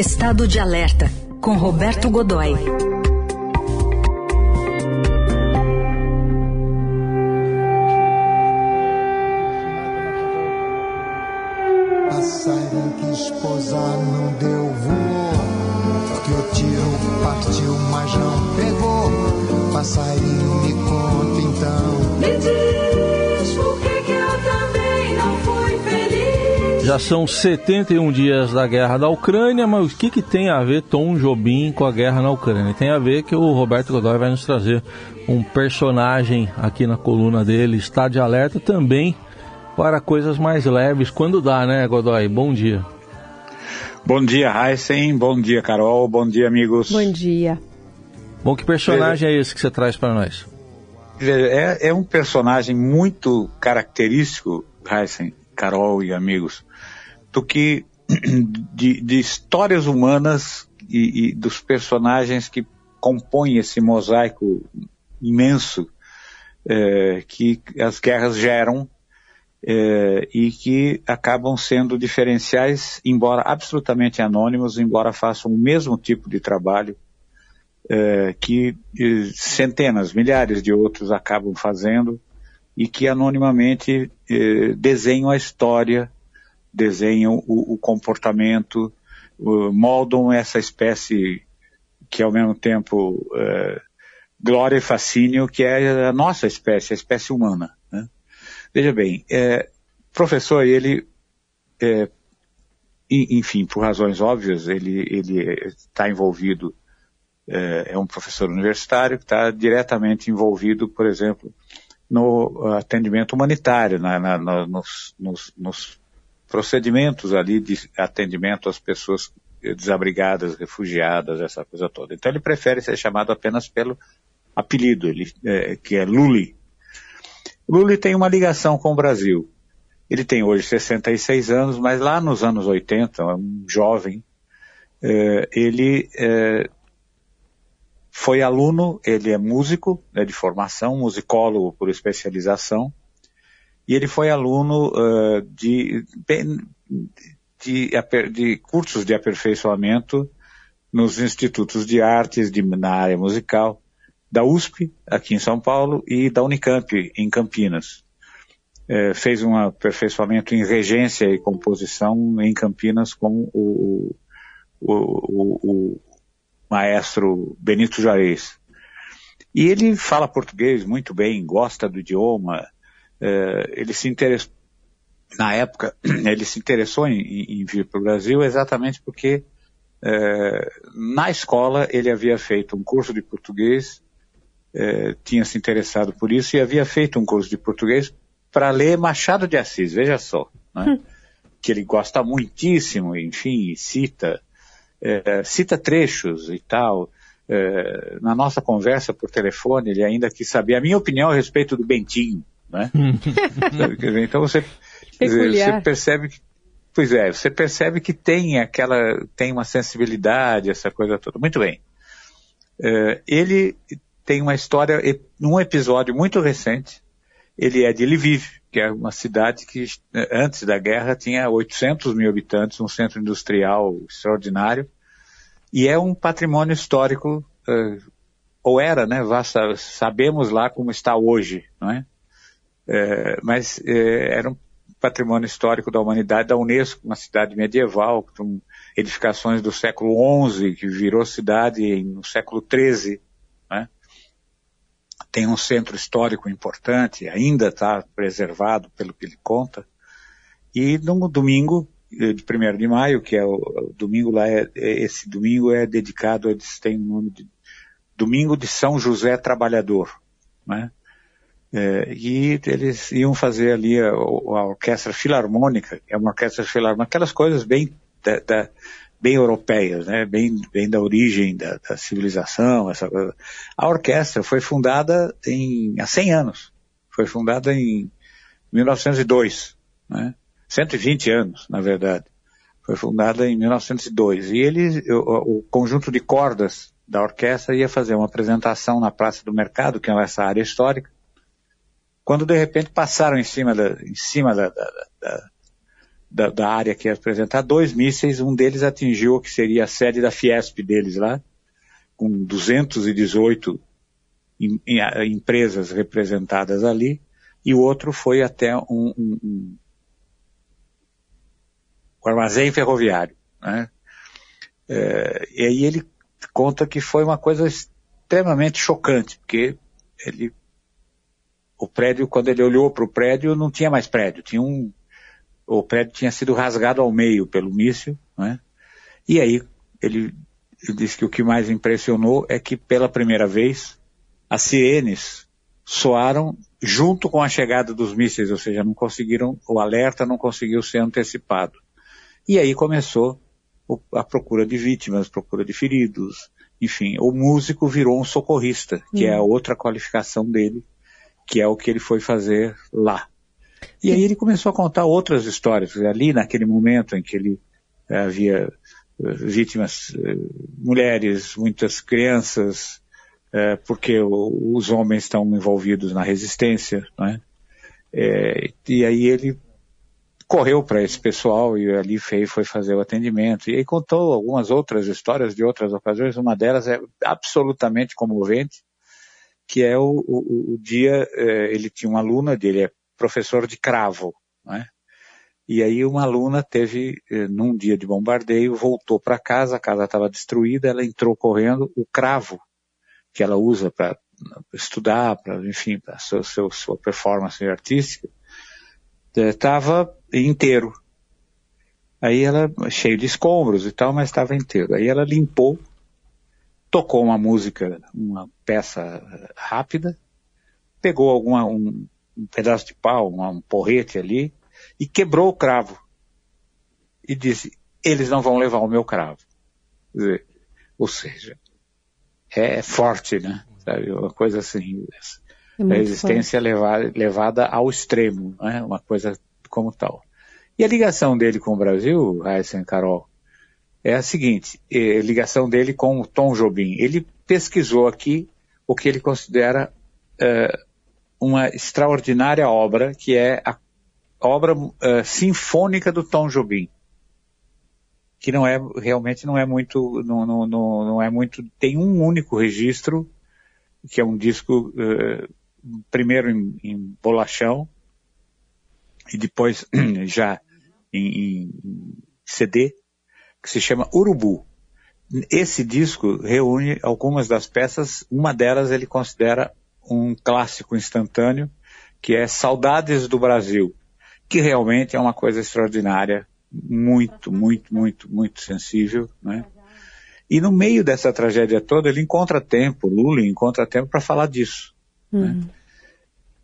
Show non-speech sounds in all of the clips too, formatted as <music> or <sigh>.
Estado de Alerta, com Roberto Godoy. Já são 71 dias da guerra da Ucrânia, mas o que, que tem a ver Tom Jobim com a guerra na Ucrânia? Tem a ver que o Roberto Godoy vai nos trazer um personagem aqui na coluna dele, está de alerta também para coisas mais leves, quando dá, né, Godoy? Bom dia. Bom dia, Heisen. Bom dia, Carol. Bom dia, amigos. Bom dia. Bom, que personagem é esse que você traz para nós? É, é, um personagem muito característico, Heisen, Carol e amigos, do que <clears throat> de, de histórias humanas e, e, dos personagens que compõem esse mosaico imenso é, que as guerras geram é, e que acabam sendo diferenciais, embora absolutamente anônimos, embora façam o mesmo tipo de trabalho é, que é, centenas, milhares de outros acabam fazendo e que anonimamente é, desenham a história, desenham o, o comportamento, moldam essa espécie que ao mesmo tempo é, glória e fascínio que é a nossa espécie, a espécie humana. Né? Veja bem, é, professor, ele, é, enfim, por razões óbvias, ele está envolvido, é, é, um professor universitário que está diretamente envolvido, por exemplo, no atendimento humanitário, na, na, na, nos, nos, nos procedimentos ali de atendimento às pessoas desabrigadas, refugiadas, essa coisa toda. Então ele prefere ser chamado apenas pelo apelido, ele, é, que é Luli, Lula tem uma ligação com o Brasil. Ele tem hoje 66 anos, mas lá nos anos 80, um jovem, eh, ele eh, foi aluno, ele é músico né, de formação, musicólogo por especialização, e ele foi aluno uh, de, de, de, cursos de aperfeiçoamento nos institutos de artes de, na área musical, da USP, aqui em São Paulo, e da Unicamp, em Campinas. Fez um aperfeiçoamento em regência e composição em Campinas com o, o, o maestro Benito Juarez. E ele fala português muito bem, gosta do idioma, é, ele se interessou, na época, <clears throat> ele se interessou em, em vir para o Brasil exatamente porque é, na escola ele havia feito um curso de português é, tinha se interessado por isso e havia feito um curso de português para ler Machado de Assis, veja só, né? hum. que ele gosta muitíssimo, enfim, cita, é, cita trechos e tal. É, na nossa conversa por telefone, ele ainda quis saber a minha opinião a respeito do Bentinho, né? <laughs> então você, você percebe que Pois é, você percebe que tem aquela, tem uma sensibilidade, essa coisa toda. Muito bem. É, ele tem uma história, num episódio muito recente, ele é de Lviv, que é uma cidade que antes da guerra tinha 800 mil habitantes, um centro industrial extraordinário, e é um patrimônio histórico, uh, ou era, né, sabemos lá como está hoje, não é? é mas era um patrimônio histórico da humanidade da Unesco, uma cidade medieval, com edificações do século XI, que virou cidade no século XIII? Tem um centro histórico importante, ainda está preservado pelo que ele conta. E no domingo, eh, de 1 de maio, que é o, o domingo lá, é, é, esse domingo é dedicado, eles têm o nome de Domingo de São José Trabalhador, né? É, e eles iam fazer ali a, a, orquestra filarmônica, é uma orquestra filarmônica, aquelas coisas bem da, da, bem europeias, né? bem, bem da origem da, da civilização. Essa coisa. A orquestra foi fundada em, há 100 anos. Foi fundada em 1902, né? 120 anos, na verdade. Foi fundada em 1902. E ele, o, o conjunto de cordas da orquestra ia fazer uma apresentação na Praça do Mercado, que é essa área histórica, quando de repente passaram em cima da, em cima da, da, da da, da área que ia apresentar, dois mísseis, um deles atingiu o que seria a sede da Fiesp deles lá, com 218 em, em, empresas representadas ali, e o outro foi até um, um, um, um armazém ferroviário. Né? É, e aí ele conta que foi uma coisa extremamente chocante, porque ele, o prédio, quando ele olhou para o prédio, não tinha mais prédio, tinha um, o prédio tinha sido rasgado ao meio pelo míssil, né? E aí ele, ele disse que o que mais impressionou é que pela primeira vez as sirenes soaram junto com a chegada dos mísseis, ou seja, não conseguiram, o alerta não conseguiu ser antecipado. E aí começou a procura de vítimas, procura de feridos, enfim, o músico virou um socorrista, que é a hum. outra qualificação dele, que é o que ele foi fazer lá. E aí ele começou a contar outras histórias, ali naquele momento em que ele eh, havia eh, vítimas, eh, mulheres, muitas crianças, porque os homens estão envolvidos na resistência, né? e aí ele correu para esse pessoal e ali foi, fazer o atendimento. E aí contou algumas outras histórias de outras ocasiões. Uma delas é absolutamente comovente, que é o, o, o dia, ele tinha uma aluna dele, é professor de cravo, né? E aí uma aluna teve, eh, num dia de bombardeio, voltou para casa, a casa estava destruída, ela entrou correndo, o cravo que ela usa para estudar, para enfim, para sua, sua performance artística, estava inteiro. Aí ela, cheio de escombros e tal, mas estava inteiro. Aí ela limpou, tocou uma música, uma peça rápida, pegou alguma, um, um pedaço de pau, um, um porrete ali, e quebrou o cravo. E disse, eles não vão levar o meu cravo. Dizer, ou seja, é forte, né? Sabe? Uma coisa assim. É a resistência levada, levada ao extremo, né? Uma coisa como tal. E a ligação dele com o Brasil, Heisen Carol, é a seguinte, é ligação dele com o Tom Jobim. Ele pesquisou aqui o que ele considera é, uma extraordinária obra, que é a obra é, sinfônica do Tom Jobim. Que não é, realmente não é muito, não, não, não, não é muito, tem um único registro, que é um disco, é, primeiro em, em bolachão, e depois <clears throat> já em, em CD, que se chama Urubu. Esse disco reúne algumas das peças, uma delas ele considera um clássico instantâneo, que é Saudades do Brasil, que realmente é uma coisa extraordinária, muito, muito, muito, muito sensível, né? E no meio dessa tragédia toda, ele encontra tempo, Lula encontra tempo para falar disso. Uhum. Né?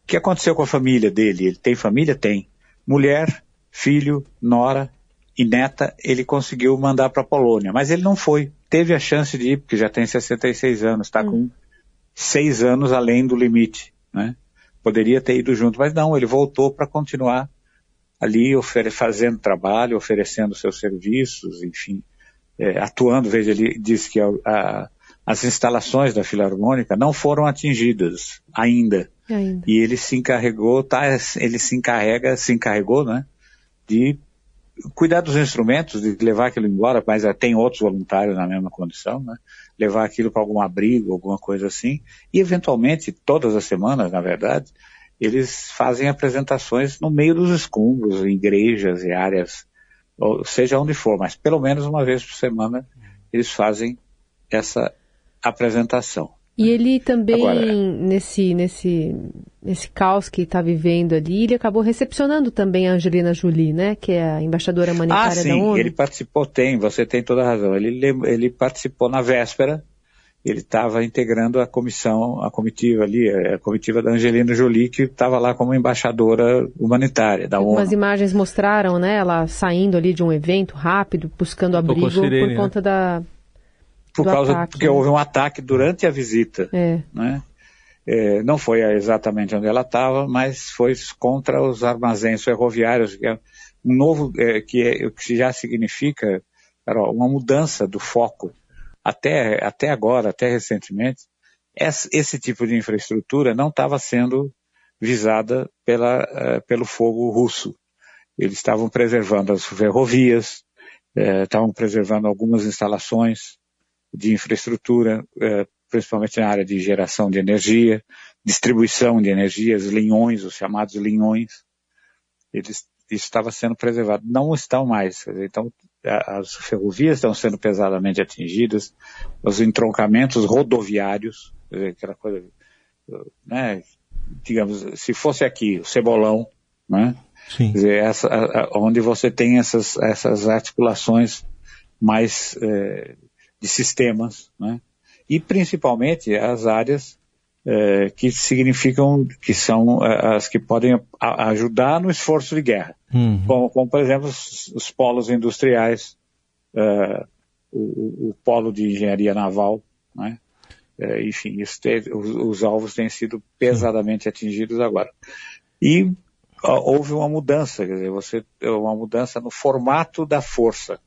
O que aconteceu com a família dele? Ele tem família? Tem mulher, filho, nora e neta, ele conseguiu mandar para a Polônia. Mas ele não foi. Teve a chance de ir, porque já tem 66 anos, está hum. com seis anos além do limite. Né? Poderia ter ido junto, mas não, ele voltou para continuar ali fazendo trabalho, oferecendo seus serviços, enfim, é, atuando. Veja, ele disse que a, a, as instalações da Filarmônica não foram atingidas ainda. ainda. E ele se encarregou, tá, ele se encarrega, se encarregou, né, de cuidar dos instrumentos, de levar aquilo embora, mas tem outros voluntários na mesma condição, né, levar aquilo para algum abrigo, alguma coisa assim, e eventualmente, todas as semanas, na verdade, eles fazem apresentações no meio dos escombros, em igrejas e áreas, seja onde for, mas pelo menos uma vez por semana eles fazem essa apresentação. E ele também, Agora, nesse, nesse, nesse caos que está vivendo ali, ele acabou recepcionando também a Angelina Jolie, né? Que é a embaixadora humanitária ah, sim, da ONU. ele participou, tem, você tem toda a razão. Ele, ele participou na véspera, ele estava integrando a comissão, a comitiva ali, a comitiva da Angelina Jolie, que estava lá como embaixadora humanitária da ONU. Algumas imagens mostraram, né, ela saindo ali de um evento rápido, buscando abrigo sirene, por né? conta né? da por causa ataque, porque né? houve um ataque durante a visita, é. né? É, não foi exatamente onde ela estava, mas foi contra os armazéns ferroviários, que é um novo, é, que, é, que já significa, Carol, uma mudança do foco. Até, até agora, até recentemente, esse, esse tipo de infraestrutura não estava sendo visada pela, uh, pelo fogo russo. eles estavam preservando as ferrovias, eh, estavam preservando algumas instalações de infraestrutura, eh, principalmente na área de geração de energia, distribuição de energia, os linhões, os chamados linhões, eles, isso estava sendo preservado. Não estão mais. Então, as ferrovias estão sendo pesadamente atingidas, os entroncamentos rodoviários, aquela coisa, né, digamos, se fosse aqui, o Cebolão, né, Sim. Dizer, essa, a, onde você tem essas, essas articulações mais é, de sistemas, né? e principalmente as áreas é, que significam, que são é, as que podem a, ajudar no esforço de guerra, uhum. como, como, por exemplo os, os polos industriais, é, o, o, polo de engenharia naval, né? Enfim, os, os, alvos têm sido pesadamente atingidos agora. E houve uma mudança, quer dizer, você, uma mudança no formato da força.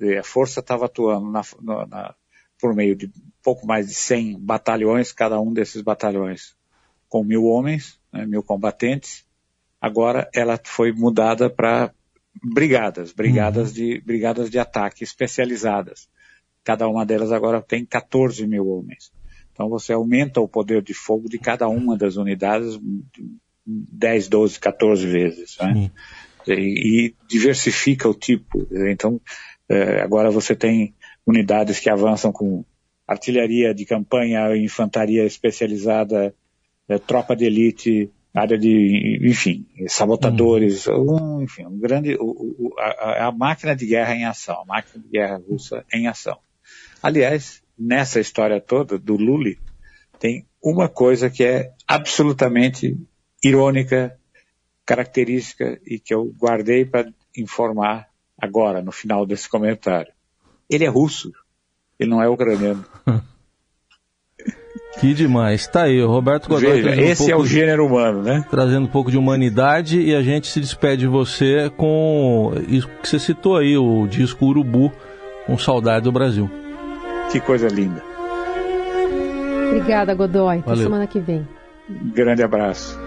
Dizer, a força estava atuando na, na, por meio de pouco mais de 100 batalhões, cada um desses batalhões com mil homens, né, mil combatentes. Agora ela foi mudada para brigadas, brigadas uhum. de brigadas de ataque especializadas. Cada uma delas agora tem 14 mil homens. Então você aumenta o poder de fogo de cada uma das unidades 10, 12, 14 vezes. Né? E, e, diversifica o tipo. Então, é, agora você tem unidades que avançam com artilharia de campanha, infantaria especializada, é, tropa de elite, área de, enfim, sabotadores, hum. um, enfim, um grande, o, o, a, a, máquina de guerra em ação, a máquina de guerra russa em ação. Aliás, nessa história toda do Lully, tem uma coisa que é absolutamente irônica, característica e que eu guardei para informar agora, no final desse comentário. Ele é russo, ele não é ucraniano. Que demais. Tá aí, o Roberto Godoy. Veja, esse um é o gênero humano, né? Trazendo um pouco de humanidade e a gente se despede de você com isso que você citou aí, o disco Urubu, com saudade do Brasil. Que coisa linda. Obrigada, Godoy. Até semana que vem. Grande abraço.